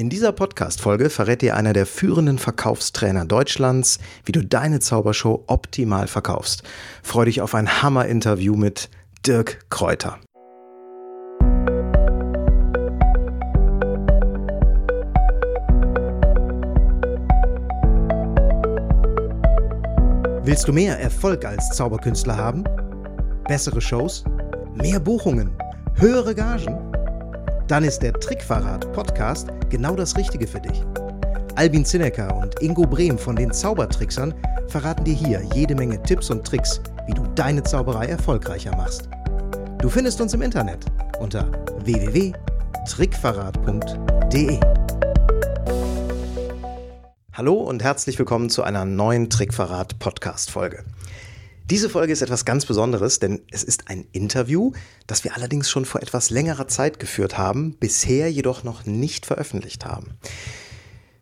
In dieser Podcast-Folge verrät dir einer der führenden Verkaufstrainer Deutschlands, wie du deine Zaubershow optimal verkaufst. Freu dich auf ein Hammer-Interview mit Dirk Kräuter. Willst du mehr Erfolg als Zauberkünstler haben? Bessere Shows? Mehr Buchungen? Höhere Gagen? Dann ist der Trickverrat Podcast genau das Richtige für dich. Albin Zinecker und Ingo Brehm von den Zaubertricksern verraten dir hier jede Menge Tipps und Tricks, wie du deine Zauberei erfolgreicher machst. Du findest uns im Internet unter www.trickverrat.de. Hallo und herzlich willkommen zu einer neuen Trickverrat Podcast Folge. Diese Folge ist etwas ganz Besonderes, denn es ist ein Interview, das wir allerdings schon vor etwas längerer Zeit geführt haben, bisher jedoch noch nicht veröffentlicht haben.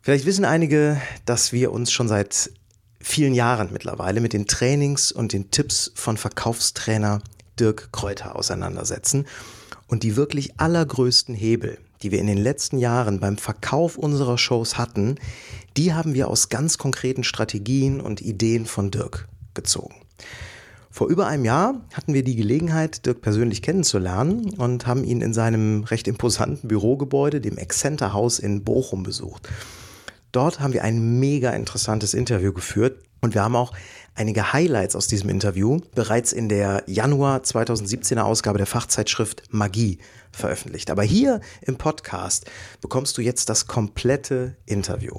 Vielleicht wissen einige, dass wir uns schon seit vielen Jahren mittlerweile mit den Trainings und den Tipps von Verkaufstrainer Dirk Kräuter auseinandersetzen und die wirklich allergrößten Hebel, die wir in den letzten Jahren beim Verkauf unserer Shows hatten, die haben wir aus ganz konkreten Strategien und Ideen von Dirk gezogen. Vor über einem Jahr hatten wir die Gelegenheit, Dirk persönlich kennenzulernen und haben ihn in seinem recht imposanten Bürogebäude, dem Excenter Haus in Bochum, besucht. Dort haben wir ein mega interessantes Interview geführt und wir haben auch einige Highlights aus diesem Interview bereits in der Januar 2017er Ausgabe der Fachzeitschrift Magie veröffentlicht. Aber hier im Podcast bekommst du jetzt das komplette Interview.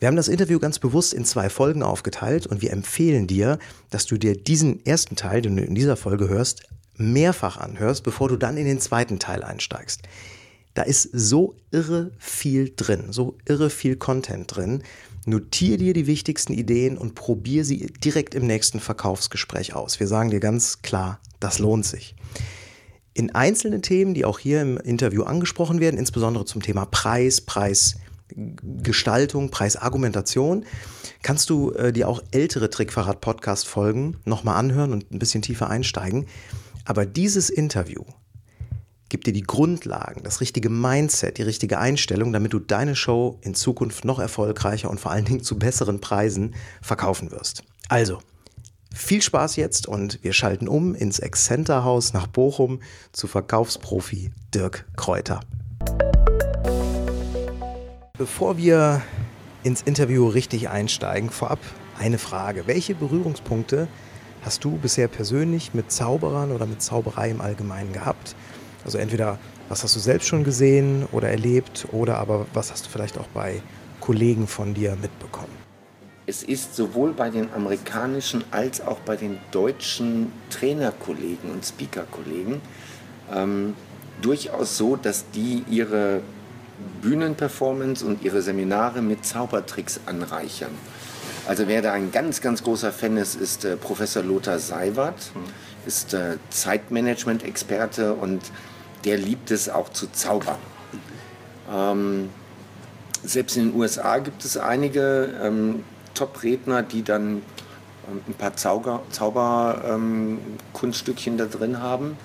Wir haben das Interview ganz bewusst in zwei Folgen aufgeteilt und wir empfehlen dir, dass du dir diesen ersten Teil, den du in dieser Folge hörst, mehrfach anhörst, bevor du dann in den zweiten Teil einsteigst. Da ist so irre viel drin, so irre viel Content drin. Notier dir die wichtigsten Ideen und probier sie direkt im nächsten Verkaufsgespräch aus. Wir sagen dir ganz klar, das lohnt sich. In einzelnen Themen, die auch hier im Interview angesprochen werden, insbesondere zum Thema Preis, Preis, Gestaltung, Preisargumentation, kannst du äh, dir auch ältere Trickverrat-Podcast-Folgen nochmal anhören und ein bisschen tiefer einsteigen. Aber dieses Interview gibt dir die Grundlagen, das richtige Mindset, die richtige Einstellung, damit du deine Show in Zukunft noch erfolgreicher und vor allen Dingen zu besseren Preisen verkaufen wirst. Also, viel Spaß jetzt und wir schalten um ins Excenter Haus nach Bochum zu Verkaufsprofi Dirk Kräuter. Bevor wir ins Interview richtig einsteigen, vorab eine Frage. Welche Berührungspunkte hast du bisher persönlich mit Zauberern oder mit Zauberei im Allgemeinen gehabt? Also entweder was hast du selbst schon gesehen oder erlebt oder aber was hast du vielleicht auch bei Kollegen von dir mitbekommen? Es ist sowohl bei den amerikanischen als auch bei den deutschen Trainerkollegen und Speakerkollegen ähm, durchaus so, dass die ihre Bühnenperformance und ihre Seminare mit Zaubertricks anreichern. Also wer da ein ganz, ganz großer Fan ist, ist äh, Professor Lothar Seiwert, mhm. ist äh, Zeitmanagement-Experte und der liebt es auch zu zaubern. Ähm, selbst in den USA gibt es einige ähm, Top-Redner, die dann ähm, ein paar Zauberkunststückchen ähm, da drin haben.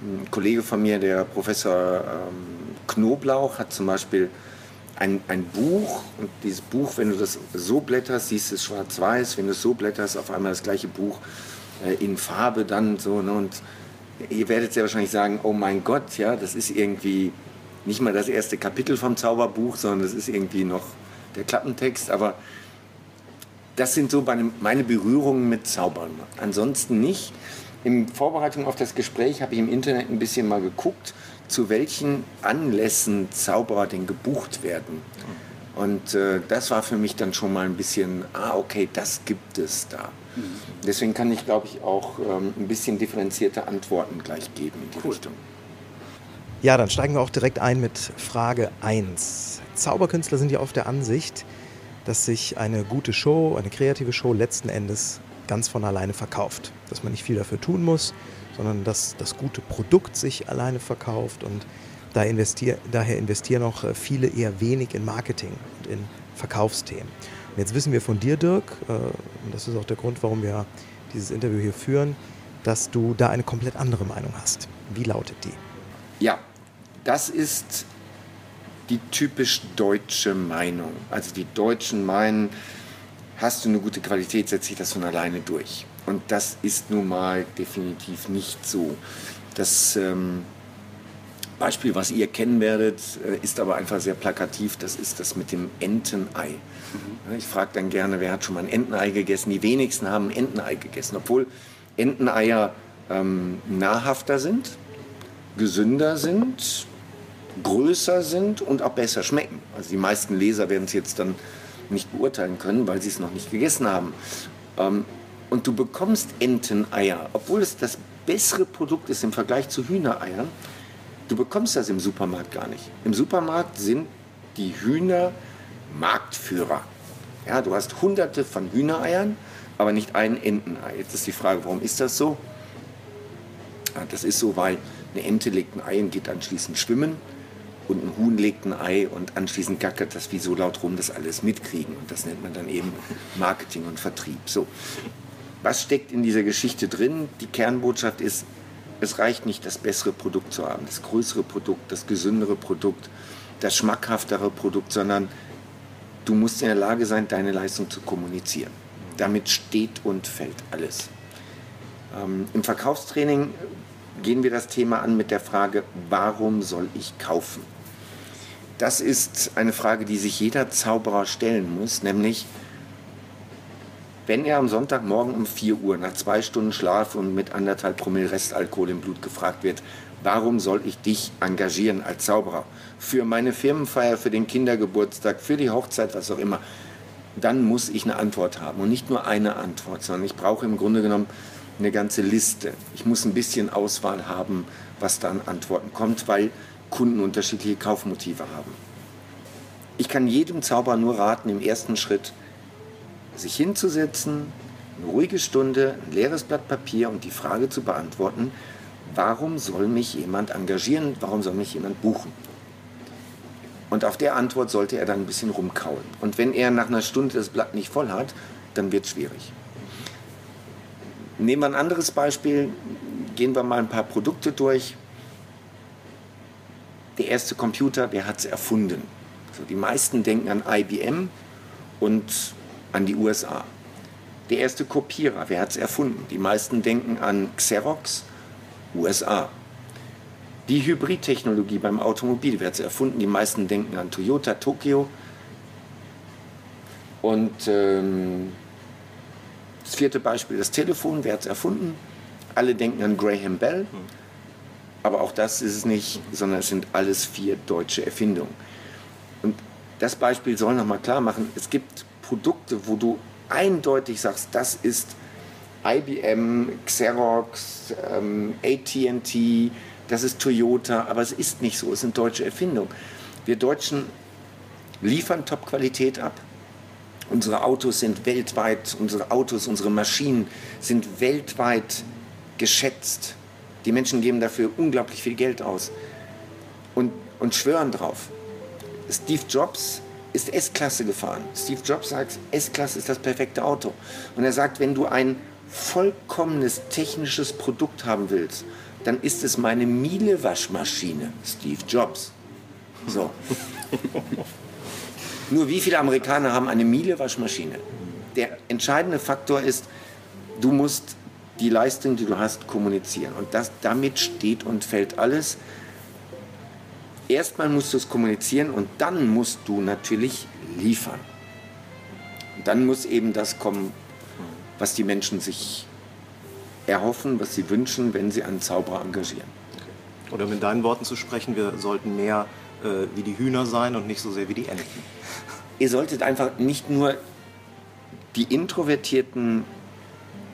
Ein Kollege von mir, der Professor ähm, Knoblauch hat zum Beispiel ein, ein Buch und dieses Buch, wenn du das so blätterst, siehst du es schwarz-weiß, wenn du es so blätterst, auf einmal das gleiche Buch äh, in Farbe dann so. Ne? Und ihr werdet sehr wahrscheinlich sagen, oh mein Gott, ja, das ist irgendwie nicht mal das erste Kapitel vom Zauberbuch, sondern das ist irgendwie noch der Klappentext, aber das sind so meine Berührungen mit Zaubern. Ansonsten nicht. In Vorbereitung auf das Gespräch habe ich im Internet ein bisschen mal geguckt zu welchen Anlässen Zauberer denn gebucht werden. Und äh, das war für mich dann schon mal ein bisschen, ah, okay, das gibt es da. Mhm. Deswegen kann ich, glaube ich, auch ähm, ein bisschen differenzierte Antworten gleich geben in die cool. Richtung. Ja, dann steigen wir auch direkt ein mit Frage 1. Zauberkünstler sind ja oft der Ansicht, dass sich eine gute Show, eine kreative Show letzten Endes ganz von alleine verkauft. Dass man nicht viel dafür tun muss, sondern dass das gute Produkt sich alleine verkauft und da investier, daher investieren auch äh, viele eher wenig in Marketing und in Verkaufsthemen. Und jetzt wissen wir von dir, Dirk, äh, und das ist auch der Grund, warum wir dieses Interview hier führen, dass du da eine komplett andere Meinung hast. Wie lautet die? Ja, das ist die typisch deutsche Meinung. Also die Deutschen meinen, hast du eine gute Qualität, setzt sich das von alleine durch. Und das ist nun mal definitiv nicht so. Das ähm, Beispiel, was ihr kennen werdet, äh, ist aber einfach sehr plakativ. Das ist das mit dem Entenei. Mhm. Ich frage dann gerne, wer hat schon mal ein Entenei gegessen? Die wenigsten haben ein Entenei gegessen, obwohl Enteneier ähm, nahrhafter sind, gesünder sind, größer sind und auch besser schmecken. Also die meisten Leser werden es jetzt dann nicht beurteilen können, weil sie es noch nicht gegessen haben. Ähm, und du bekommst Enteneier, obwohl es das bessere Produkt ist im Vergleich zu Hühnereiern. Du bekommst das im Supermarkt gar nicht. Im Supermarkt sind die Hühner Marktführer. Ja, du hast hunderte von Hühnereiern, aber nicht ein Entenei. Jetzt ist die Frage, warum ist das so? Das ist so, weil eine Ente legt ein Ei und geht anschließend schwimmen und ein Huhn legt ein Ei und anschließend gackert das wie so laut rum, dass alles mitkriegen. Und das nennt man dann eben Marketing und Vertrieb. So, was steckt in dieser Geschichte drin? Die Kernbotschaft ist, es reicht nicht, das bessere Produkt zu haben, das größere Produkt, das gesündere Produkt, das schmackhaftere Produkt, sondern du musst in der Lage sein, deine Leistung zu kommunizieren. Damit steht und fällt alles. Ähm, Im Verkaufstraining gehen wir das Thema an mit der Frage, warum soll ich kaufen? Das ist eine Frage, die sich jeder Zauberer stellen muss, nämlich wenn er am Sonntagmorgen um 4 Uhr nach zwei Stunden Schlaf und mit anderthalb Promille Restalkohol im Blut gefragt wird, warum soll ich dich engagieren als Zauberer? Für meine Firmenfeier, für den Kindergeburtstag, für die Hochzeit, was auch immer. Dann muss ich eine Antwort haben. Und nicht nur eine Antwort, sondern ich brauche im Grunde genommen eine ganze Liste. Ich muss ein bisschen Auswahl haben, was da an Antworten kommt, weil Kunden unterschiedliche Kaufmotive haben. Ich kann jedem Zauberer nur raten, im ersten Schritt sich hinzusetzen, eine ruhige Stunde, ein leeres Blatt Papier und die Frage zu beantworten, warum soll mich jemand engagieren, warum soll mich jemand buchen? Und auf der Antwort sollte er dann ein bisschen rumkauen. Und wenn er nach einer Stunde das Blatt nicht voll hat, dann wird es schwierig. Nehmen wir ein anderes Beispiel, gehen wir mal ein paar Produkte durch. Der erste Computer, wer hat es erfunden? Also die meisten denken an IBM und an die USA. Der erste Kopierer, wer hat es erfunden? Die meisten denken an Xerox, USA. Die Hybridtechnologie beim Automobil, wer hat es erfunden? Die meisten denken an Toyota, Tokio. Und ähm, das vierte Beispiel, das Telefon, wer hat es erfunden? Alle denken an Graham Bell, aber auch das ist es nicht, sondern es sind alles vier deutsche Erfindungen. Und das Beispiel soll nochmal klar machen, es gibt Produkte, wo du eindeutig sagst, das ist IBM, Xerox, ähm, ATT, das ist Toyota, aber es ist nicht so, es sind deutsche Erfindungen. Wir Deutschen liefern Top-Qualität ab, Unsere Autos sind weltweit, unsere Autos, unsere Maschinen sind weltweit geschätzt. Die Menschen geben dafür unglaublich viel Geld aus und, und schwören drauf. Steve Jobs ist S-Klasse gefahren. Steve Jobs sagt, S-Klasse ist das perfekte Auto. Und er sagt, wenn du ein vollkommenes technisches Produkt haben willst, dann ist es meine Miele-Waschmaschine. Steve Jobs. So. Nur wie viele Amerikaner haben eine Miele-Waschmaschine? Der entscheidende Faktor ist, du musst die Leistung, die du hast, kommunizieren. Und das, damit steht und fällt alles. Erstmal musst du es kommunizieren und dann musst du natürlich liefern. Und dann muss eben das kommen, was die Menschen sich erhoffen, was sie wünschen, wenn sie einen Zauberer engagieren. Oder mit deinen Worten zu sprechen, wir sollten mehr äh, wie die Hühner sein und nicht so sehr wie die Enten. Ihr solltet einfach nicht nur die introvertierten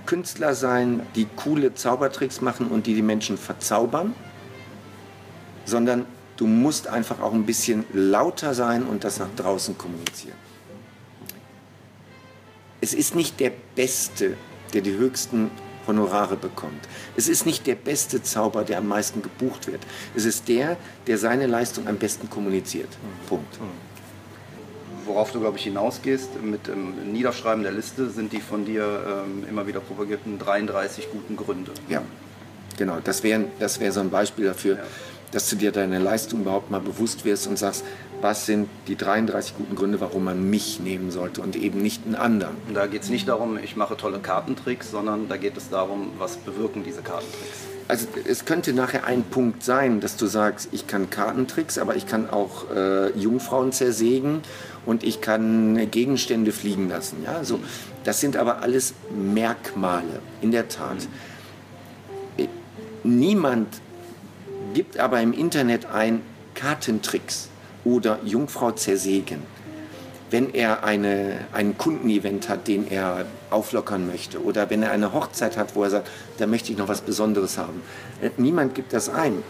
Künstler sein, die coole Zaubertricks machen und die die Menschen verzaubern, sondern du musst einfach auch ein bisschen lauter sein und das nach draußen kommunizieren. Es ist nicht der Beste, der die höchsten Honorare bekommt. Es ist nicht der beste Zauber, der am meisten gebucht wird. Es ist der, der seine Leistung am besten kommuniziert. Punkt. Worauf du, glaube ich, hinausgehst mit dem Niederschreiben der Liste, sind die von dir ähm, immer wieder propagierten 33 guten Gründe. Ja, genau. Das wäre das wär so ein Beispiel dafür, ja. Dass du dir deine Leistung überhaupt mal bewusst wirst und sagst, was sind die 33 guten Gründe, warum man mich nehmen sollte und eben nicht einen anderen. Da geht es nicht darum, ich mache tolle Kartentricks, sondern da geht es darum, was bewirken diese Kartentricks. Also es könnte nachher ein Punkt sein, dass du sagst, ich kann Kartentricks, aber ich kann auch äh, Jungfrauen zersägen und ich kann Gegenstände fliegen lassen. Ja? So, das sind aber alles Merkmale, in der Tat. Äh, niemand gibt aber im Internet ein Kartentricks oder Jungfrau zersägen. Wenn er eine, ein Kundenevent hat, den er auflockern möchte oder wenn er eine Hochzeit hat, wo er sagt, da möchte ich noch was Besonderes haben. Äh, niemand gibt das ein.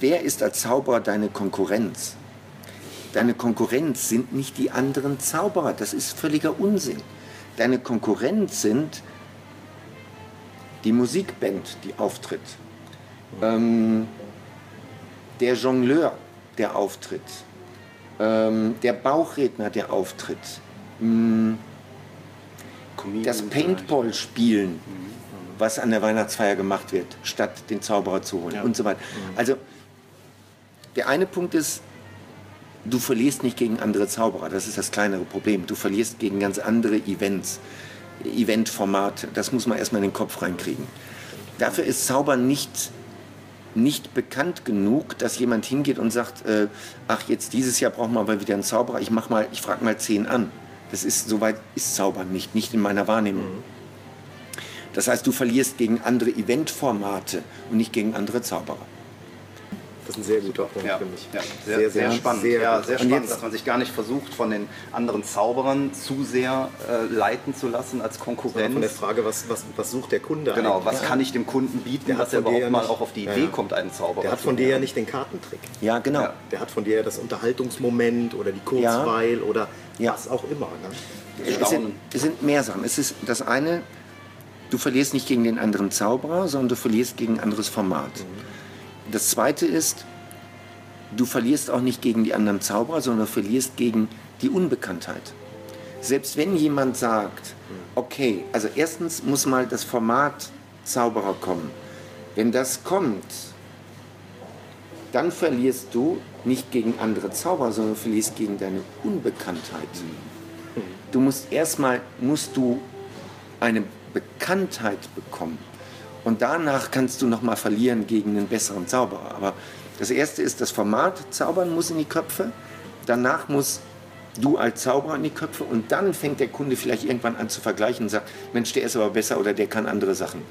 Wer ist als Zauberer deine Konkurrenz? Deine Konkurrenz sind nicht die anderen Zauberer. Das ist völliger Unsinn. Deine Konkurrenz sind die Musikband, die auftritt, ähm, der Jongleur, der auftritt, ähm, der Bauchredner, der auftritt, mh, das Paintball-Spielen, was an der Weihnachtsfeier gemacht wird, statt den Zauberer zu holen ja. und so weiter. Also der eine Punkt ist, du verlierst nicht gegen andere Zauberer, das ist das kleinere Problem. Du verlierst gegen ganz andere Events, Eventformate. Das muss man erstmal in den Kopf reinkriegen. Dafür ist Zaubern nicht nicht bekannt genug, dass jemand hingeht und sagt, äh, ach jetzt dieses Jahr brauchen wir aber wieder einen Zauberer, ich mach mal, ich frage mal zehn an. Das ist soweit ist Zaubern nicht, nicht in meiner Wahrnehmung. Mhm. Das heißt, du verlierst gegen andere Eventformate und nicht gegen andere Zauberer. Das ist ein sehr guter Punkt, ja. finde ich. Ja, sehr, sehr, sehr spannend. Sehr, ja, sehr spannend, dass man sich gar nicht versucht, von den anderen Zauberern zu sehr äh, leiten zu lassen als Konkurrenz. Von der Frage, was, was, was sucht der Kunde Genau, eigentlich? was kann ich dem Kunden bieten, der dass er überhaupt ja mal auch auf die Idee kommt, einen Zauberer Der hat von dir ja nicht den Kartentrick. Ja, genau. Der hat von dir ja das Unterhaltungsmoment oder die Kurzweil oder was auch immer. Ne? Es, sind, es sind mehr Sachen. Es ist das eine, du verlierst nicht gegen den anderen Zauberer, sondern du verlierst gegen ein anderes Format. Mhm. Das zweite ist, du verlierst auch nicht gegen die anderen Zauberer, sondern du verlierst gegen die Unbekanntheit. Selbst wenn jemand sagt, okay, also erstens muss mal das Format Zauberer kommen. Wenn das kommt, dann verlierst du nicht gegen andere Zauberer, sondern verlierst gegen deine Unbekanntheit. Du musst erstmal musst du eine Bekanntheit bekommen. Und danach kannst du noch mal verlieren gegen einen besseren Zauberer. Aber das erste ist, das Format zaubern muss in die Köpfe. Danach muss du als Zauberer in die Köpfe und dann fängt der Kunde vielleicht irgendwann an zu vergleichen und sagt, Mensch, der ist aber besser oder der kann andere Sachen.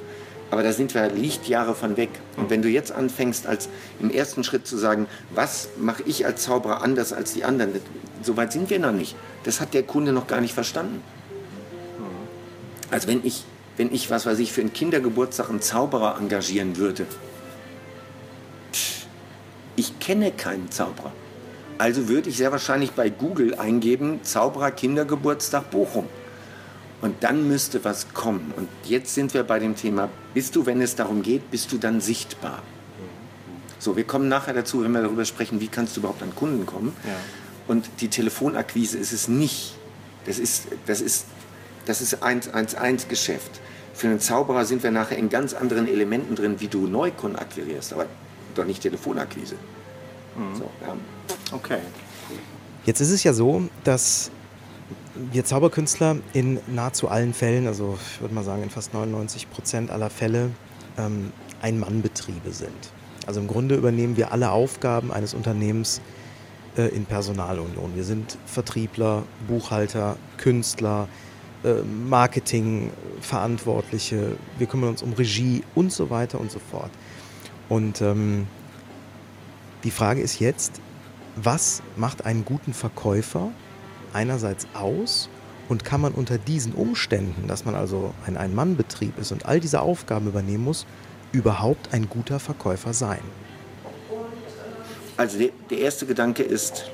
Aber da sind wir Lichtjahre von weg. Und wenn du jetzt anfängst, als im ersten Schritt zu sagen, was mache ich als Zauberer anders als die anderen, so weit sind wir noch nicht. Das hat der Kunde noch gar nicht verstanden. Also wenn ich wenn ich, was weiß ich, für einen Kindergeburtstag einen Zauberer engagieren würde. Ich kenne keinen Zauberer. Also würde ich sehr wahrscheinlich bei Google eingeben, Zauberer Kindergeburtstag Bochum. Und dann müsste was kommen. Und jetzt sind wir bei dem Thema, bist du, wenn es darum geht, bist du dann sichtbar? So, wir kommen nachher dazu, wenn wir darüber sprechen, wie kannst du überhaupt an Kunden kommen. Ja. Und die Telefonakquise ist es nicht. Das ist, das ist, das ist 1-1-1-Geschäft. Für einen Zauberer sind wir nachher in ganz anderen Elementen drin, wie du Neukunden akquirierst, aber doch nicht Telefonakquise. Mhm. So, ja. Okay. Jetzt ist es ja so, dass wir Zauberkünstler in nahezu allen Fällen, also ich würde mal sagen in fast 99 Prozent aller Fälle, ähm, Ein-Mann-Betriebe sind. Also im Grunde übernehmen wir alle Aufgaben eines Unternehmens äh, in Personalunion. Wir sind Vertriebler, Buchhalter, Künstler, Marketingverantwortliche, wir kümmern uns um Regie und so weiter und so fort. Und ähm, die Frage ist jetzt, was macht einen guten Verkäufer einerseits aus und kann man unter diesen Umständen, dass man also ein Ein-Mann-Betrieb ist und all diese Aufgaben übernehmen muss, überhaupt ein guter Verkäufer sein? Also der erste Gedanke ist,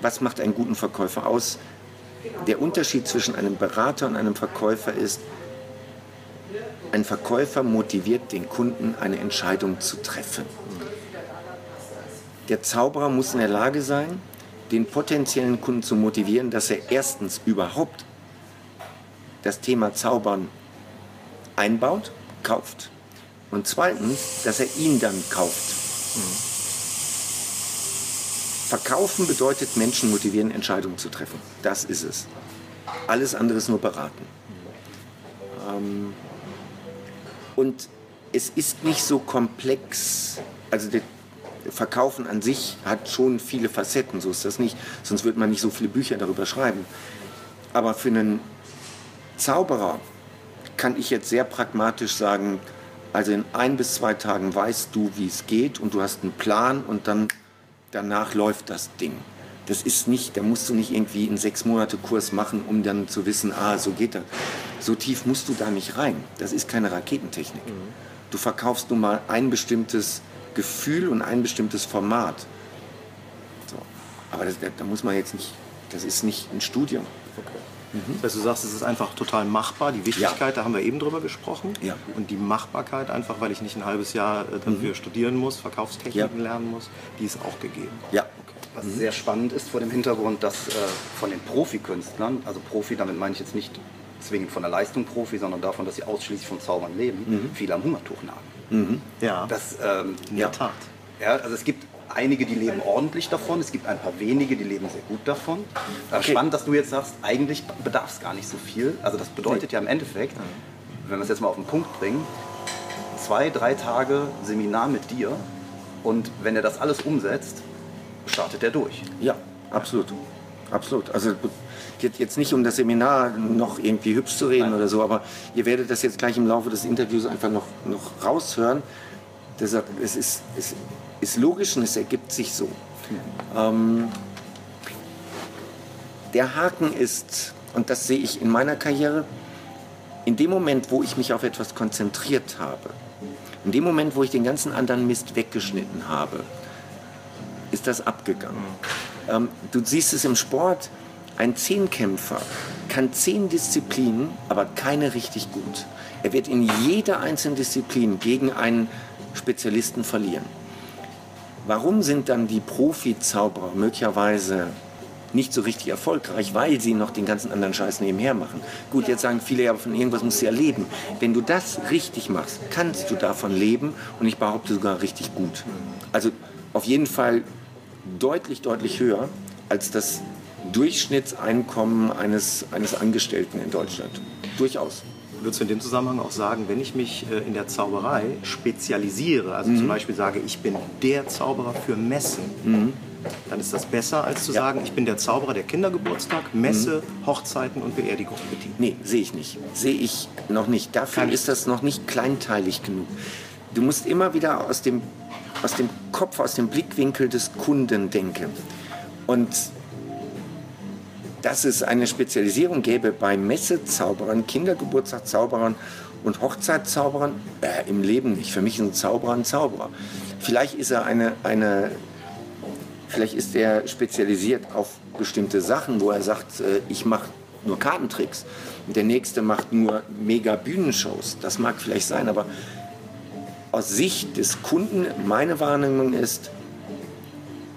was macht einen guten Verkäufer aus? Der Unterschied zwischen einem Berater und einem Verkäufer ist, ein Verkäufer motiviert den Kunden, eine Entscheidung zu treffen. Der Zauberer muss in der Lage sein, den potenziellen Kunden zu motivieren, dass er erstens überhaupt das Thema Zaubern einbaut, kauft und zweitens, dass er ihn dann kauft. Verkaufen bedeutet Menschen motivieren, Entscheidungen zu treffen. Das ist es. Alles andere ist nur beraten. Ähm, und es ist nicht so komplex. Also das Verkaufen an sich hat schon viele Facetten, so ist das nicht. Sonst würde man nicht so viele Bücher darüber schreiben. Aber für einen Zauberer kann ich jetzt sehr pragmatisch sagen, also in ein bis zwei Tagen weißt du, wie es geht und du hast einen Plan und dann danach läuft das Ding. Das ist nicht, da musst du nicht irgendwie einen sechs Monate Kurs machen, um dann zu wissen, ah, so geht das. So tief musst du da nicht rein. Das ist keine Raketentechnik. Mhm. Du verkaufst nun mal ein bestimmtes Gefühl und ein bestimmtes Format. So. Aber das, da muss man jetzt nicht, das ist nicht ein Studium. Okay. Mhm. Das heißt, du sagst, es ist einfach total machbar. Die Wichtigkeit, ja. da haben wir eben drüber gesprochen. Ja. Und die Machbarkeit, einfach weil ich nicht ein halbes Jahr äh, dafür mhm. studieren muss, Verkaufstechniken ja. lernen muss, die ist auch gegeben. Ja. Okay. Was mhm. sehr spannend ist vor dem Hintergrund, dass äh, von den Profikünstlern, also Profi, damit meine ich jetzt nicht zwingend von der Leistung Profi, sondern davon, dass sie ausschließlich vom Zaubern leben, mhm. viele am Hungertuch nagen. Mhm. Ja. Das, ähm, in der ja. Tat. Ja, also es gibt einige, die leben ordentlich davon, es gibt ein paar wenige, die leben sehr gut davon. Okay. Spannend, dass du jetzt sagst, eigentlich bedarf es gar nicht so viel. Also das bedeutet ja im Endeffekt, wenn wir es jetzt mal auf den Punkt bringen, zwei, drei Tage Seminar mit dir und wenn er das alles umsetzt, startet er durch. Ja, absolut. Absolut. Also jetzt nicht um das Seminar noch irgendwie hübsch zu reden Nein. oder so, aber ihr werdet das jetzt gleich im Laufe des Interviews einfach noch, noch raushören. Deshalb, es ist, es ist logisch und es ergibt sich so. Ähm, der Haken ist, und das sehe ich in meiner Karriere, in dem Moment, wo ich mich auf etwas konzentriert habe, in dem Moment, wo ich den ganzen anderen Mist weggeschnitten habe, ist das abgegangen. Ähm, du siehst es im Sport, ein Zehnkämpfer kann zehn Disziplinen, aber keine richtig gut. Er wird in jeder einzelnen Disziplin gegen einen Spezialisten verlieren. Warum sind dann die Profi-Zauberer möglicherweise nicht so richtig erfolgreich, weil sie noch den ganzen anderen Scheiß nebenher machen. Gut, jetzt sagen viele, ja, von irgendwas musst du ja leben. Wenn du das richtig machst, kannst du davon leben und ich behaupte sogar richtig gut. Also auf jeden Fall deutlich, deutlich höher als das Durchschnittseinkommen eines, eines Angestellten in Deutschland. Durchaus würdest du in dem Zusammenhang auch sagen, wenn ich mich äh, in der Zauberei spezialisiere, also mhm. zum Beispiel sage, ich bin der Zauberer für Messen, mhm. dann ist das besser, als zu ja. sagen, ich bin der Zauberer der Kindergeburtstag, Messe, mhm. Hochzeiten und Beerdigung bedient. Nee, sehe ich nicht. Sehe ich noch nicht. Dafür Kann ist das noch nicht kleinteilig genug. Du musst immer wieder aus dem, aus dem Kopf, aus dem Blickwinkel des Kunden denken. Und dass es eine Spezialisierung gäbe bei Messezauberern, Kindergeburtstagszauberern und Hochzeitzauberern, äh, im Leben nicht. Für mich ist ein Zauberer ein Zauberer. Vielleicht ist er eine, eine vielleicht ist er spezialisiert auf bestimmte Sachen, wo er sagt, äh, ich mache nur Kartentricks. Und der nächste macht nur mega Bühnenshows. Das mag vielleicht sein, aber aus Sicht des Kunden, meine Wahrnehmung ist,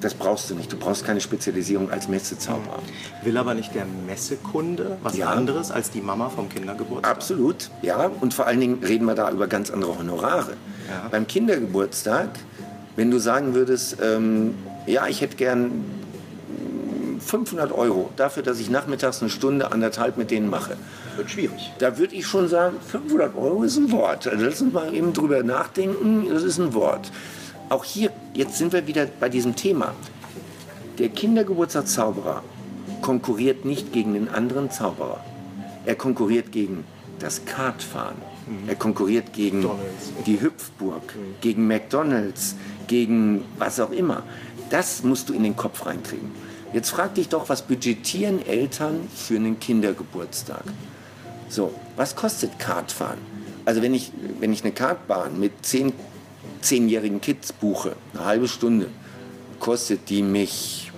das brauchst du nicht. Du brauchst keine Spezialisierung als Messezauberer. Will aber nicht der Messekunde was ja. anderes als die Mama vom Kindergeburtstag? Absolut, ja. Und vor allen Dingen reden wir da über ganz andere Honorare. Ja. Beim Kindergeburtstag, wenn du sagen würdest, ähm, ja, ich hätte gern 500 Euro dafür, dass ich nachmittags eine Stunde, anderthalb mit denen mache. Das wird schwierig. Da würde ich schon sagen, 500 Euro ist ein Wort. Also lass uns mal eben drüber nachdenken, das ist ein Wort auch hier, jetzt sind wir wieder bei diesem Thema. Der Kindergeburtstagszauberer konkurriert nicht gegen den anderen Zauberer. Er konkurriert gegen das Kartfahren. Mhm. Er konkurriert gegen McDonald's. die Hüpfburg, mhm. gegen McDonalds, gegen was auch immer. Das musst du in den Kopf reinkriegen. Jetzt frag dich doch, was budgetieren Eltern für einen Kindergeburtstag? So, was kostet Kartfahren? Also wenn ich, wenn ich eine Kartbahn mit zehn zehnjährigen Kids buche, eine halbe Stunde, kostet die mich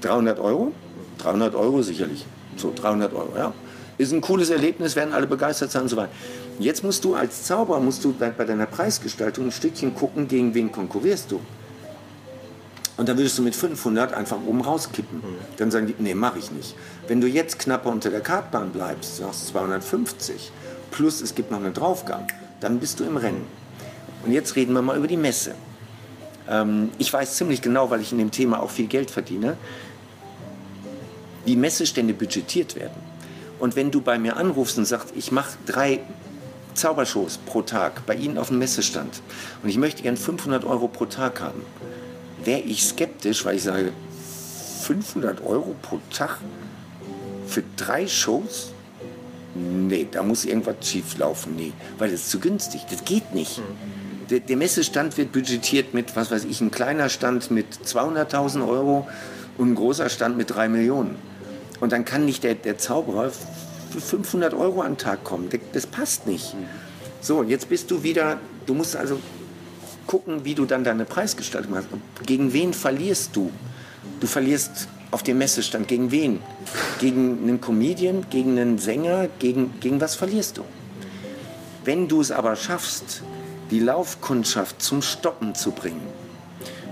300 Euro. 300 Euro sicherlich. So, 300 Euro, ja. Ist ein cooles Erlebnis, werden alle begeistert sein und so weiter. Jetzt musst du als Zauberer, musst du bei deiner Preisgestaltung ein Stückchen gucken, gegen wen konkurrierst du. Und dann würdest du mit 500 einfach oben rauskippen. Mhm. Dann sagen die, nee, mache ich nicht. Wenn du jetzt knapper unter der Kartbahn bleibst, sagst 250, plus es gibt noch einen Draufgang, dann bist du im Rennen. Und jetzt reden wir mal über die Messe. ähm, ich weiß ziemlich genau, weil ich in dem Thema auch viel Geld verdiene, wie Messestände budgetiert werden. Und wenn du bei mir anrufst und sagst, ich mache drei Zaubershows pro Tag bei Ihnen auf dem Messestand und ich möchte gern 500 Euro pro Tag haben, wäre ich skeptisch, weil ich sage, 500 Euro pro Tag für drei Shows? Nee, da muss irgendwas schief laufen. Nee, weil das ist zu günstig. Das geht nicht. Der, der Messestand wird budgetiert mit, was weiß ich, ein kleiner Stand mit 200.000 Euro und ein großer Stand mit 3 Millionen. Und dann kann nicht der, der Zauberer für 500 Euro am Tag kommen. Das passt nicht. So, jetzt bist du wieder, du musst also gucken, wie du dann deine Preisgestaltung machst. Gegen wen verlierst du? Du verlierst auf dem Messestand. Gegen wen? Gegen einen Comedian, gegen einen Sänger, gegen, gegen was verlierst du? Wenn du es aber schaffst, die Laufkundschaft zum Stoppen zu bringen,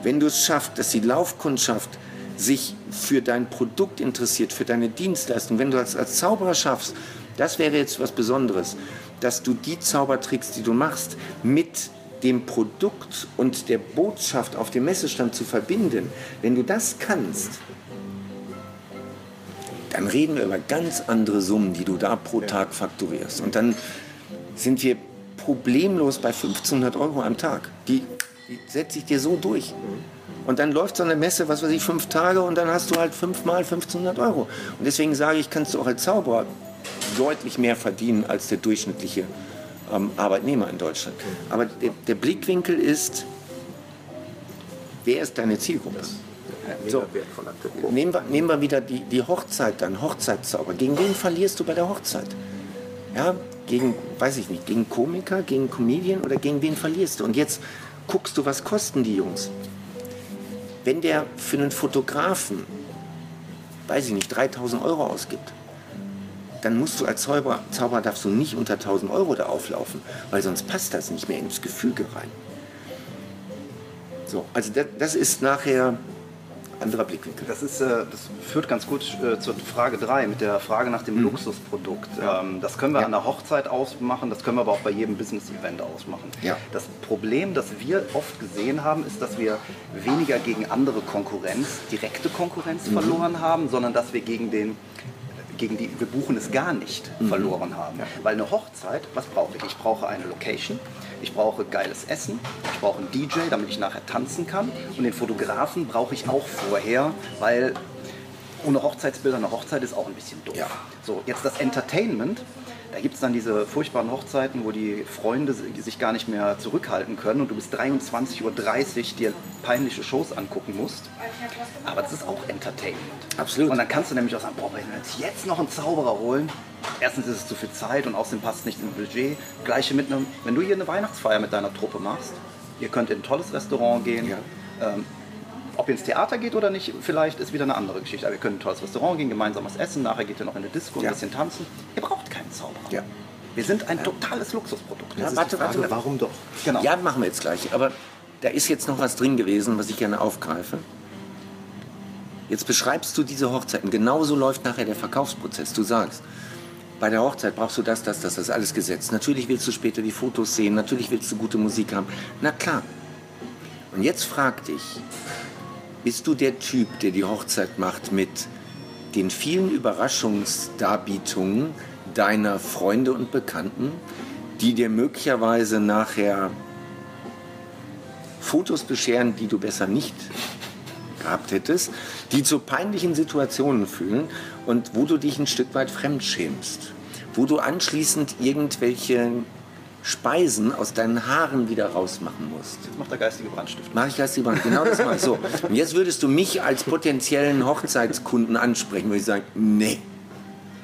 wenn du es schaffst, dass die Laufkundschaft sich für dein Produkt interessiert, für deine Dienstleistung, wenn du das als Zauberer schaffst, das wäre jetzt was Besonderes, dass du die Zaubertricks, die du machst, mit dem Produkt und der Botschaft auf dem Messestand zu verbinden. Wenn du das kannst, dann reden wir über ganz andere Summen, die du da pro Tag fakturierst. Und dann sind wir problemlos bei 1500 Euro am Tag. Die, die setze ich dir so durch. Und dann läuft so eine Messe, was weiß ich, fünf Tage und dann hast du halt fünfmal 1500 Euro. Und deswegen sage ich, kannst du auch als Zauberer deutlich mehr verdienen als der durchschnittliche ähm, Arbeitnehmer in Deutschland. Aber der, der, Blickwinkel ist, wer ist deine Zielgruppe? So, nehmen, wir, nehmen wir wieder die, die Hochzeit dann, Hochzeitszauber. Gegen wen verlierst du bei der Hochzeit? Ja, gegen, weiß ich nicht, gegen Komiker, gegen Comedian oder gegen wen verlierst du? Und jetzt guckst du, was kosten die Jungs? Wenn der für einen Fotografen, weiß ich nicht, 3000 Euro ausgibt, dann musst du als Zauberer, Zauberer darfst du nicht unter 1000 Euro da auflaufen, weil sonst passt das nicht mehr ins Gefüge rein. So, also das, das ist nachher anderer Blickwinkel. Das, ist, äh, das führt ganz gut äh, zur Frage 3 mit der Frage nach dem mhm. Luxusprodukt. Ja. Ähm, das können wir ja. an der Hochzeit ausmachen, das können wir aber auch bei jedem Business-Event ausmachen. Ja. Das Problem, das wir oft gesehen haben, ist, dass wir weniger gegen andere Konkurrenz, direkte Konkurrenz mhm. verloren haben, sondern dass wir gegen den gegen die wir buchen es gar nicht mhm. verloren haben. Ja. Weil eine Hochzeit, was brauche ich? Ich brauche eine Location, ich brauche geiles Essen, ich brauche einen DJ, damit ich nachher tanzen kann und den Fotografen brauche ich auch vorher, weil ohne Hochzeitsbilder eine Hochzeit ist auch ein bisschen doof. Ja. So, jetzt das Entertainment da gibt es dann diese furchtbaren Hochzeiten, wo die Freunde sich gar nicht mehr zurückhalten können und du bis 23.30 Uhr dir peinliche Shows angucken musst. Aber das ist auch Entertainment. Absolut. Und dann kannst du nämlich auch sagen, boah, wenn wir jetzt noch einen Zauberer holen, erstens ist es zu viel Zeit und außerdem passt es nicht ins Budget. Gleiche mit einem, wenn du hier eine Weihnachtsfeier mit deiner Truppe machst, ihr könnt in ein tolles Restaurant gehen. Ja. Ähm, ob ihr ins Theater geht oder nicht, vielleicht ist wieder eine andere Geschichte. Aber ihr könnt in ein tolles Restaurant gehen, gemeinsam was essen, nachher geht ihr noch in eine Disco, ein bisschen tanzen. Ihr braucht keinen Zauberer. Ja. Wir sind ein totales Luxusprodukt. Ja, warte, warte, warum doch? Genau. Ja, machen wir jetzt gleich. Aber da ist jetzt noch was drin gewesen, was ich gerne aufgreife. Jetzt beschreibst du diese Hochzeiten. Genauso läuft nachher der Verkaufsprozess. Du sagst, bei der Hochzeit brauchst du das, das, das, das, alles gesetzt. Natürlich willst du später die Fotos sehen, natürlich willst du gute Musik haben. Na klar. Und jetzt frag dich, bist du der Typ, der die Hochzeit macht mit den vielen Überraschungsdarbietungen deiner Freunde und Bekannten, die dir möglicherweise nachher Fotos bescheren, die du besser nicht gehabt hättest, die zu peinlichen Situationen führen und wo du dich ein Stück weit fremdschämst, wo du anschließend irgendwelche Speisen aus deinen Haaren wieder rausmachen musst. Jetzt macht der geistige Brandstift. Mach ich geistige Brand, genau das mache ich so. Und jetzt würdest du mich als potenziellen Hochzeitskunden ansprechen, würde ich sagen, nee.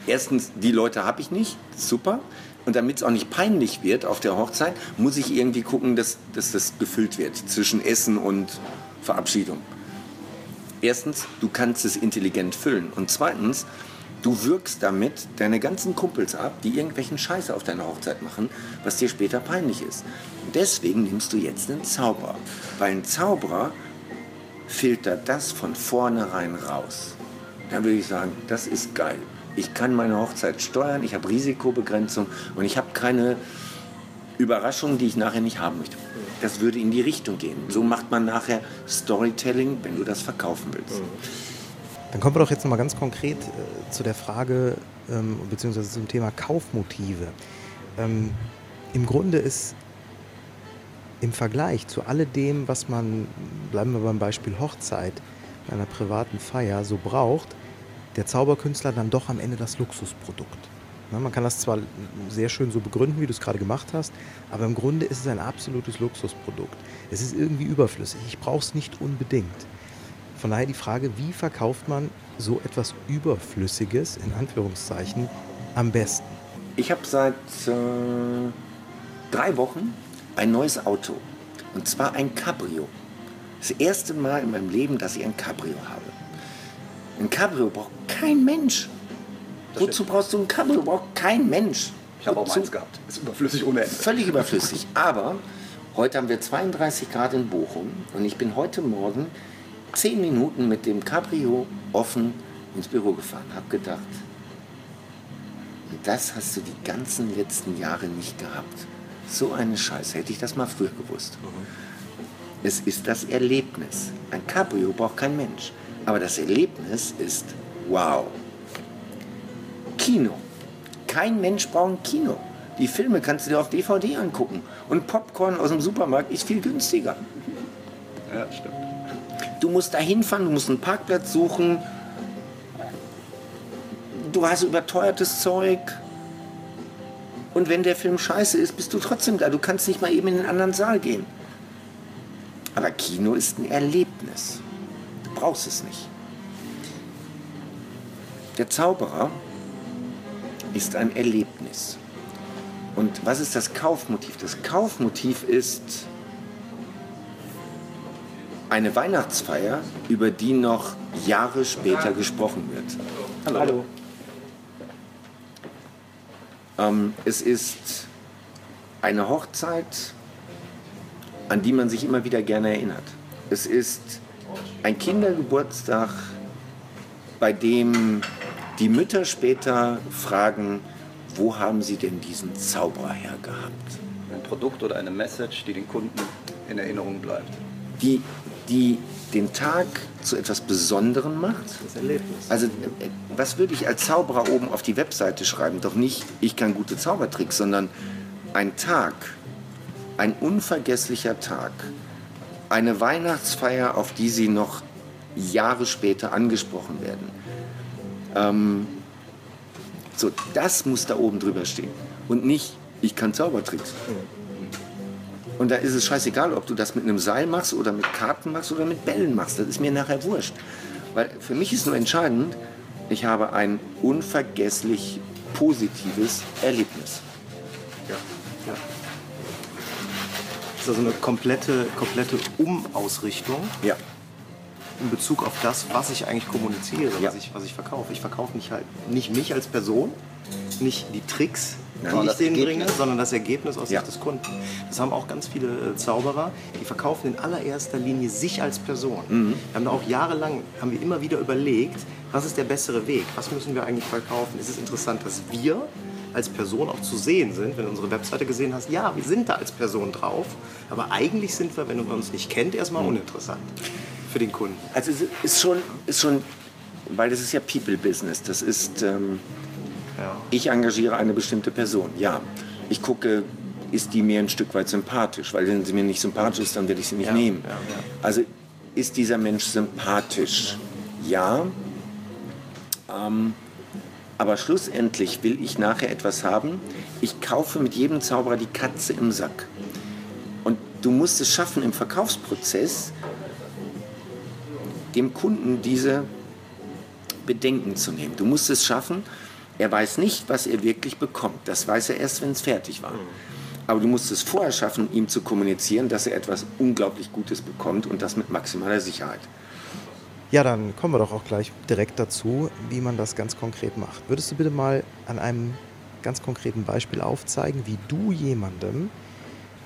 Erstens, die Leute habe ich nicht, super. Und damit es auch nicht peinlich wird auf der Hochzeit, muss ich irgendwie gucken, dass, dass das gefüllt wird zwischen Essen und Verabschiedung. Erstens, du kannst es intelligent füllen. Und zweitens, Du wirkst damit deine ganzen Kumpels ab, die irgendwelchen Scheiße auf deiner Hochzeit machen, was dir später peinlich ist. deswegen nimmst du jetzt einen Zauberer. Weil ein Zauberer filtert das von vornherein raus. Dann würde ich sagen, das ist geil. Ich kann meine Hochzeit steuern, ich habe Risikobegrenzung und ich habe keine Überraschungen, die ich nachher nicht haben möchte. das würde in die Richtung gehen. So macht man nachher Storytelling, wenn du das verkaufen willst. Dann kommen wir doch jetzt nochmal ganz konkret äh, zu der Frage, ähm, beziehungsweise zum Thema Kaufmotive. Ähm, Im Grunde ist im Vergleich zu alledem, was man, bleiben wir beim Beispiel Hochzeit, in einer privaten Feier so braucht, der Zauberkünstler dann doch am Ende das Luxusprodukt. Na, man kann das zwar sehr schön so begründen, wie du es gerade gemacht hast, aber im Grunde ist es ein absolutes Luxusprodukt. Es ist irgendwie überflüssig. Ich brauche es nicht unbedingt. Von daher die Frage, wie verkauft man so etwas Überflüssiges, in Anführungszeichen, am besten? Ich habe seit äh, drei Wochen ein neues Auto. Und zwar ein Cabrio. Das erste Mal in meinem Leben, dass ich ein Cabrio habe. Ein Cabrio braucht kein Mensch. Das Wozu brauchst du ein Cabrio? Braucht kein Mensch. Ich habe auch eins gehabt. Ist überflüssig ohne Ende. Völlig überflüssig. Aber heute haben wir 32 Grad in Bochum und ich bin heute Morgen 10 Minuten mit dem Cabrio offen ins Büro gefahren. Hab gedacht, das hast du die ganzen letzten Jahre nicht gehabt. So eine Scheiße, hätte ich das mal früher gewusst. Mhm. Es ist das Erlebnis. Ein Cabrio braucht kein Mensch. Aber das Erlebnis ist wow. Kino. Kein Mensch braucht ein Kino. Die Filme kannst du dir auf DVD angucken. Und Popcorn aus dem Supermarkt ist viel günstiger. Ja, stimmt. Du musst da hinfahren, du musst einen Parkplatz suchen. Du hast überteuertes Zeug. Und wenn der Film scheiße ist, bist du trotzdem da. Du kannst nicht mal eben in den anderen Saal gehen. Aber Kino ist ein Erlebnis. Du brauchst es nicht. Der Zauberer ist ein Erlebnis. Und was ist das Kaufmotiv? Das Kaufmotiv ist eine Weihnachtsfeier, über die noch Jahre später gesprochen wird. Hallo. Hallo. Ähm, es ist eine Hochzeit, an die man sich immer wieder gerne erinnert. Es ist ein Kindergeburtstag, bei dem die Mütter später fragen, wo haben sie denn diesen Zauberer hergehabt? Ein Produkt oder eine Message, die den Kunden in Erinnerung bleibt. Die, die den Tag zu etwas Besonderem macht. Das Erlebnis. Also äh, was würde ich als Zauberer oben auf die Webseite schreiben? Doch nicht, ich kann gute Zaubertricks, sondern ein Tag, ein unvergesslicher Tag, eine Weihnachtsfeier, auf die Sie noch Jahre später angesprochen werden. Ähm, so, das muss da oben drüber stehen. Und nicht, ich kann Zaubertricks. Und da ist es scheißegal, ob du das mit einem Seil machst oder mit Karten machst oder mit Bällen machst. Das ist mir nachher wurscht. Weil für mich ist nur entscheidend, ich habe ein unvergesslich positives Erlebnis. Ja. ja. Das ist also eine komplette, komplette Umausrichtung. Ja in Bezug auf das, was ich eigentlich kommuniziere, ja. was, ich, was ich verkaufe. Ich verkaufe nicht halt nicht mich als Person, nicht die Tricks, Nein, die ich denen bringe, sondern das Ergebnis aus ja. Sicht des Kunden. Das haben auch ganz viele äh, Zauberer, die verkaufen in allererster Linie sich als Person. Mhm. Wir haben da auch jahrelang, haben wir immer wieder überlegt, was ist der bessere Weg, was müssen wir eigentlich verkaufen. Es ist interessant, dass wir als Person auch zu sehen sind. Wenn du unsere Webseite gesehen hast, ja, wir sind da als Person drauf, aber eigentlich sind wir, wenn man uns nicht kennt, erstmal mhm. uninteressant für den Kunden? Also es ist schon, ist schon weil das ist ja People-Business. Das ist, ähm, ja. ich engagiere eine bestimmte Person, ja. Ich gucke, ist die mir ein Stück weit sympathisch, weil wenn sie mir nicht sympathisch ist, dann werde ich sie nicht ja. nehmen. Ja, also ist dieser Mensch sympathisch? Ja. Ähm, aber schlussendlich will ich nachher etwas haben. Ich kaufe mit jedem Zauberer die Katze im Sack. Und du musst es schaffen im Verkaufsprozess, dem Kunden diese Bedenken zu nehmen. Du musst es schaffen, er weiß nicht, was er wirklich bekommt. Das weiß er erst, wenn es fertig war. Aber du musst es vorher schaffen, ihm zu kommunizieren, dass er etwas unglaublich Gutes bekommt und das mit maximaler Sicherheit. Ja, dann kommen wir doch auch gleich direkt dazu, wie man das ganz konkret macht. Würdest du bitte mal an einem ganz konkreten Beispiel aufzeigen, wie du jemandem,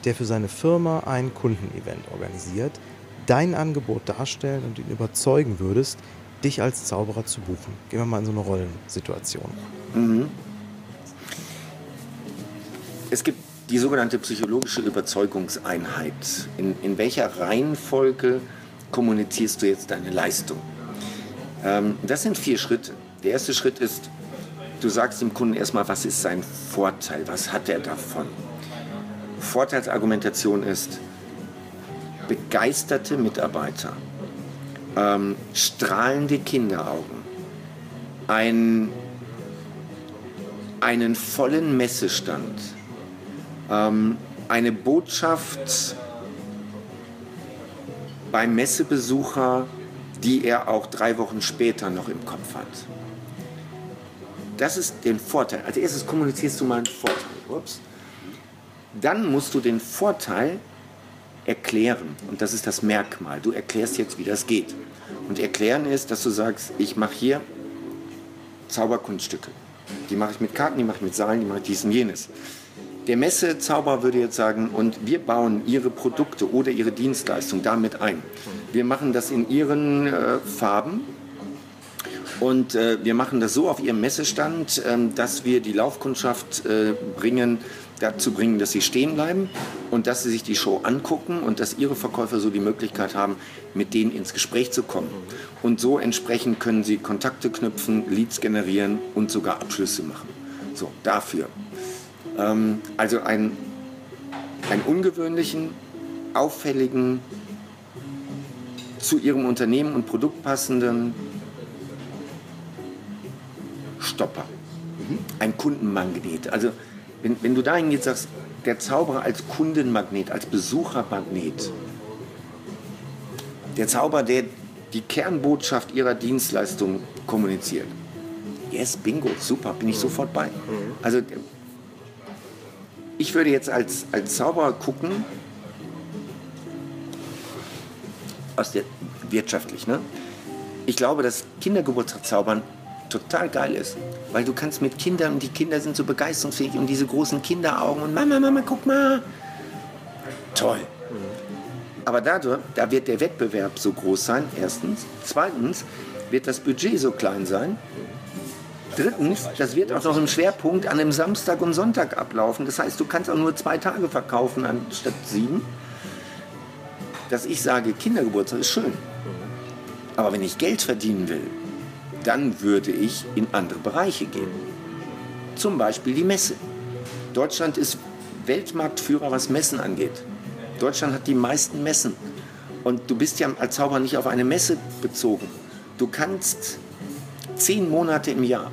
der für seine Firma ein Kundenevent organisiert, dein Angebot darstellen und ihn überzeugen würdest, dich als Zauberer zu buchen. Gehen wir mal in so eine Rollensituation. Mhm. Es gibt die sogenannte psychologische Überzeugungseinheit. In, in welcher Reihenfolge kommunizierst du jetzt deine Leistung? Ähm, das sind vier Schritte. Der erste Schritt ist, du sagst dem Kunden erstmal, was ist sein Vorteil, was hat er davon. Vorteilsargumentation ist begeisterte Mitarbeiter, ähm, strahlende Kinderaugen, ein, einen vollen Messestand, ähm, eine Botschaft beim Messebesucher, die er auch drei Wochen später noch im Kopf hat. Das ist der Vorteil. Als erstes kommunizierst du mal einen Vorteil. Ups. Dann musst du den Vorteil erklären. Und das ist das Merkmal. Du erklärst jetzt, wie das geht. Und erklären ist, dass du sagst, ich mache hier Zauberkunststücke. Die mache ich mit Karten, die mache ich mit Seilen, die mache ich dies und jenes. Der Messezauber würde jetzt sagen, und wir bauen Ihre Produkte oder Ihre Dienstleistung damit ein. Wir machen das in Ihren äh, Farben und äh, wir machen das so auf Ihrem Messestand, äh, dass wir die Laufkundschaft äh, bringen, dazu bringen, dass sie stehen bleiben und dass sie sich die Show angucken und dass ihre Verkäufer so die Möglichkeit haben, mit denen ins Gespräch zu kommen. Und so entsprechend können sie Kontakte knüpfen, Leads generieren und sogar Abschlüsse machen. So, dafür. Ähm, also einen, einen ungewöhnlichen, auffälligen, zu ihrem Unternehmen und Produkt passenden Stopper. Mhm. Ein Kundenmagnet. Also wenn, wenn du dahin jetzt sagst, der Zauberer als Kundenmagnet, als Besuchermagnet, der Zauber, der die Kernbotschaft ihrer Dienstleistung kommuniziert. Yes, bingo, super, bin ich sofort bei. Also ich würde jetzt als, als Zauberer gucken, aus der wirtschaftlich, ne? Ich glaube, dass Kindergeburtstagszaubern total geil ist, weil du kannst mit Kindern, die Kinder sind so begeisterungsfähig und diese großen Kinderaugen und Mama, Mama, guck mal. Toll. Aber dadurch, da wird der Wettbewerb so groß sein, erstens. Zweitens wird das Budget so klein sein. Drittens, das wird auch noch im Schwerpunkt an einem Samstag und Sonntag ablaufen. Das heißt, du kannst auch nur zwei Tage verkaufen anstatt sieben. Dass ich sage, Kindergeburtstag ist schön. Aber wenn ich Geld verdienen will, dann würde ich in andere Bereiche gehen. Zum Beispiel die Messe. Deutschland ist Weltmarktführer, was Messen angeht. Deutschland hat die meisten Messen. Und du bist ja als Zauberer nicht auf eine Messe bezogen. Du kannst zehn Monate im Jahr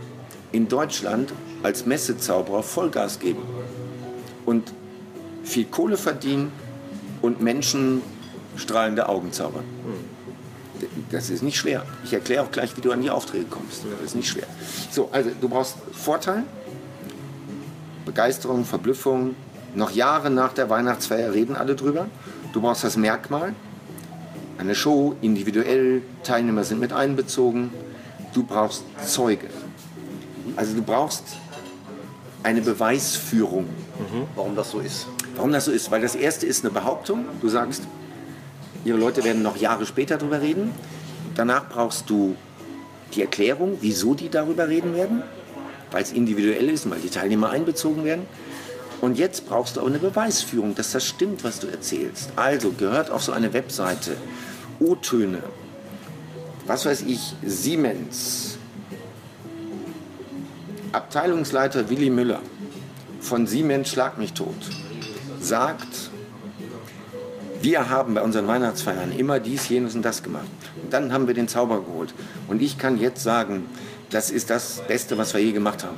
in Deutschland als Messezauberer Vollgas geben und viel Kohle verdienen und Menschen strahlende Augen zaubern. Das ist nicht schwer. Ich erkläre auch gleich, wie du an die Aufträge kommst. Das ist nicht schwer. So, also du brauchst Vorteil, Begeisterung, Verblüffung. Noch Jahre nach der Weihnachtsfeier reden alle drüber. Du brauchst das Merkmal, eine Show, individuell, Teilnehmer sind mit einbezogen. Du brauchst Zeuge. Also du brauchst eine Beweisführung. Mhm. Warum das so ist. Warum das so ist? Weil das erste ist eine Behauptung. Du sagst, Ihre Leute werden noch Jahre später darüber reden. Danach brauchst du die Erklärung, wieso die darüber reden werden, weil es individuell ist weil die Teilnehmer einbezogen werden. Und jetzt brauchst du auch eine Beweisführung, dass das stimmt, was du erzählst. Also gehört auf so eine Webseite O-Töne, was weiß ich, Siemens, Abteilungsleiter Willi Müller von Siemens Schlag mich tot sagt, wir haben bei unseren Weihnachtsfeiern immer dies, jenes und das gemacht. Und dann haben wir den Zauber geholt. Und ich kann jetzt sagen, das ist das Beste, was wir je gemacht haben.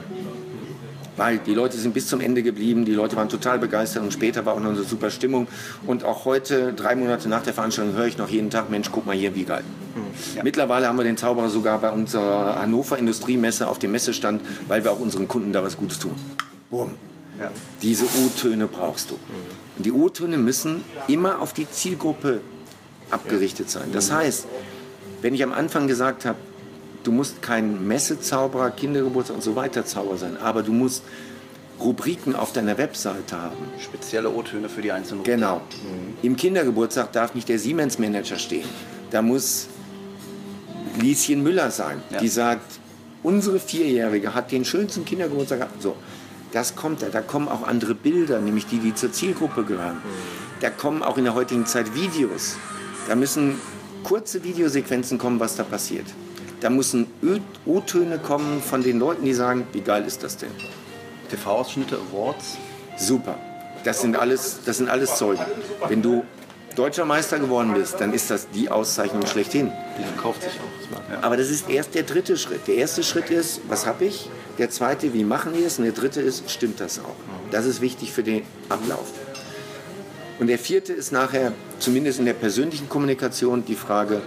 Weil die Leute sind bis zum Ende geblieben, die Leute waren total begeistert und später war auch noch eine super Stimmung. Und auch heute, drei Monate nach der Veranstaltung, höre ich noch jeden Tag, Mensch, guck mal hier, wie geil. Ja. Mittlerweile haben wir den Zauberer sogar bei unserer Hannover Industriemesse auf dem Messestand, weil wir auch unseren Kunden da was Gutes tun. Boom. Ja. Diese O-Töne brauchst du. Und die O-Töne müssen immer auf die Zielgruppe abgerichtet sein. Das heißt, wenn ich am Anfang gesagt habe, du musst kein Messezauberer, Kindergeburtstag und so weiter Zauberer sein, aber du musst Rubriken auf deiner Webseite haben. Spezielle O-Töne für die einzelnen Rubriken. Genau. Mhm. Im Kindergeburtstag darf nicht der Siemens-Manager stehen. Da muss Lieschen Müller sein, ja. die sagt, unsere Vierjährige hat den schönsten Kindergeburtstag gehabt. So. Das kommt da. Da kommen auch andere Bilder, nämlich die, die zur Zielgruppe gehören. Da kommen auch in der heutigen Zeit Videos. Da müssen kurze Videosequenzen kommen, was da passiert. Da müssen O-Töne kommen von den Leuten, die sagen, wie geil ist das denn? TV-Ausschnitte, Awards. Super. Das sind alles, das sind alles Zeugen. Wenn du deutscher Meister geworden bist, dann ist das die Auszeichnung schlechthin. Die verkauft sich auch. Aber das ist erst der dritte Schritt. Der erste Schritt ist, was habe ich? Der zweite, wie machen wir es? Und der dritte ist, stimmt das auch? Das ist wichtig für den Ablauf. Und der vierte ist nachher, zumindest in der persönlichen Kommunikation, die Frage,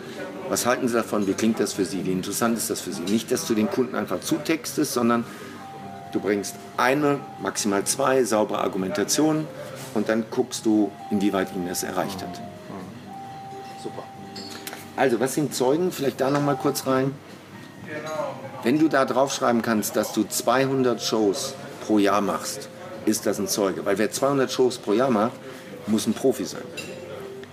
was halten Sie davon? Wie klingt das für Sie? Wie interessant ist das für Sie? Nicht, dass du den Kunden einfach zutextest, sondern du bringst eine, maximal zwei saubere Argumentationen und dann guckst du, inwieweit ihn das erreicht hat. Super. Also, was sind Zeugen? Vielleicht da noch mal kurz rein. Wenn du da draufschreiben kannst, dass du 200 Shows pro Jahr machst, ist das ein Zeuge. Weil wer 200 Shows pro Jahr macht, muss ein Profi sein.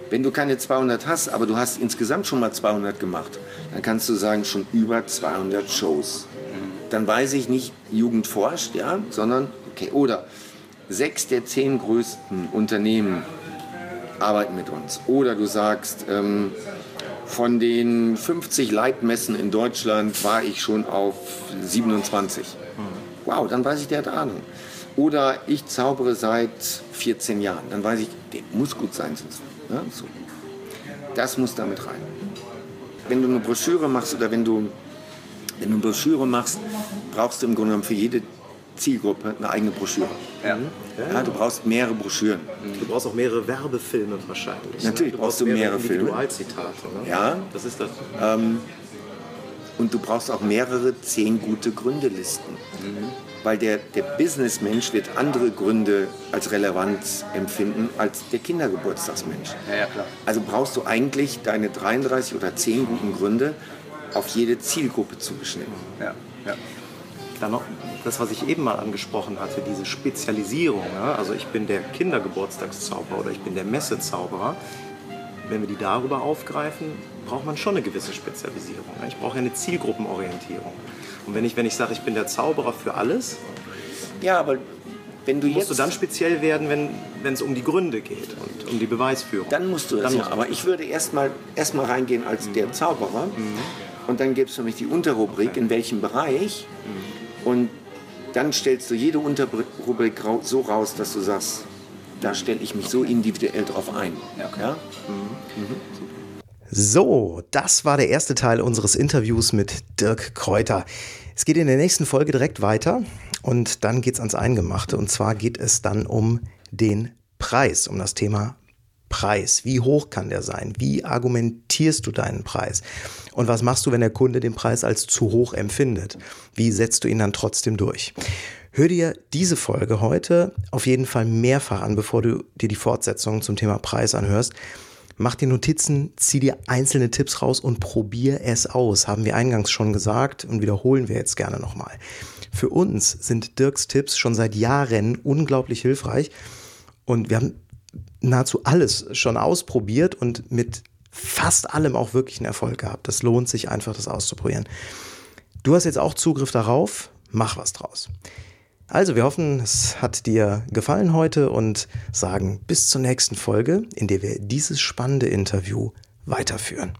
Wenn du keine 200 hast, aber du hast insgesamt schon mal 200 gemacht, dann kannst du sagen, schon über 200 Shows. Dann weiß ich nicht, Jugend forscht, ja, sondern, okay, oder sechs der zehn größten Unternehmen arbeiten mit uns. Oder du sagst, ähm, von den 50 Leitmessen in Deutschland war ich schon auf 27. Wow, dann weiß ich, der hat Ahnung. Oder ich zaubere seit 14 Jahren. Dann weiß ich, der muss gut sein. Sonst, ja, so. Das muss damit rein. Wenn du eine Broschüre machst oder wenn du, wenn du eine Broschüre machst, brauchst du im Grunde genommen für jede Zielgruppe eine eigene Broschüre. Ja. ja. du brauchst mehrere Broschüren. Du brauchst auch mehrere Werbefilme wahrscheinlich. Ne? Natürlich du brauchst, du mehrere, mehrere Filme. Individualzitate. Ne? Ja. Das ist das. Ähm, und du brauchst auch mehrere zehn gute Gründelisten. Mhm. Weil der, der Businessmensch wird andere Gründe als relevant empfinden als der Kindergeburtstagsmensch. Ja, ja, klar. Also brauchst du eigentlich deine 33 oder 10 guten Gründe auf jede Zielgruppe zugeschnitten. Ja, ja. Dann noch das, was ich eben mal angesprochen hatte, diese Spezialisierung. Ja? Also ich bin der Kindergeburtstagszauberer oder ich bin der Messezauberer. Wenn wir die darüber aufgreifen, braucht man schon eine gewisse Spezialisierung. Ja? Ich brauche ja eine Zielgruppenorientierung. Und wenn ich, wenn ich sage, ich bin der Zauberer für alles, ja, aber wenn du musst du dann speziell werden, wenn es um die Gründe geht und um die Beweisführung. Dann musst du das ja. Aber ich würde erstmal erst mal reingehen als mhm. der Zauberer. Mhm. Und dann gibt es für mich die Unterrubrik, in welchem Bereich. Mhm. Und dann stellst du jede Unterrubrik so raus, dass du sagst, da stelle ich mich so individuell drauf ein. Ja? ja? Mhm. Mhm. So, das war der erste Teil unseres Interviews mit Dirk Kräuter. Es geht in der nächsten Folge direkt weiter und dann geht es ans Eingemachte. Und zwar geht es dann um den Preis, um das Thema Preis. Wie hoch kann der sein? Wie argumentierst du deinen Preis? Und was machst du, wenn der Kunde den Preis als zu hoch empfindet? Wie setzt du ihn dann trotzdem durch? Hör dir diese Folge heute auf jeden Fall mehrfach an, bevor du dir die Fortsetzung zum Thema Preis anhörst. Mach dir Notizen, zieh dir einzelne Tipps raus und probier es aus. Haben wir eingangs schon gesagt und wiederholen wir jetzt gerne nochmal. Für uns sind Dirks Tipps schon seit Jahren unglaublich hilfreich und wir haben nahezu alles schon ausprobiert und mit fast allem auch wirklich einen Erfolg gehabt. Das lohnt sich einfach, das auszuprobieren. Du hast jetzt auch Zugriff darauf, mach was draus. Also, wir hoffen, es hat dir gefallen heute und sagen bis zur nächsten Folge, in der wir dieses spannende Interview weiterführen.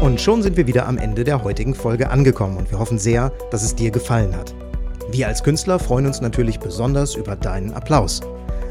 Und schon sind wir wieder am Ende der heutigen Folge angekommen und wir hoffen sehr, dass es dir gefallen hat. Wir als Künstler freuen uns natürlich besonders über deinen Applaus.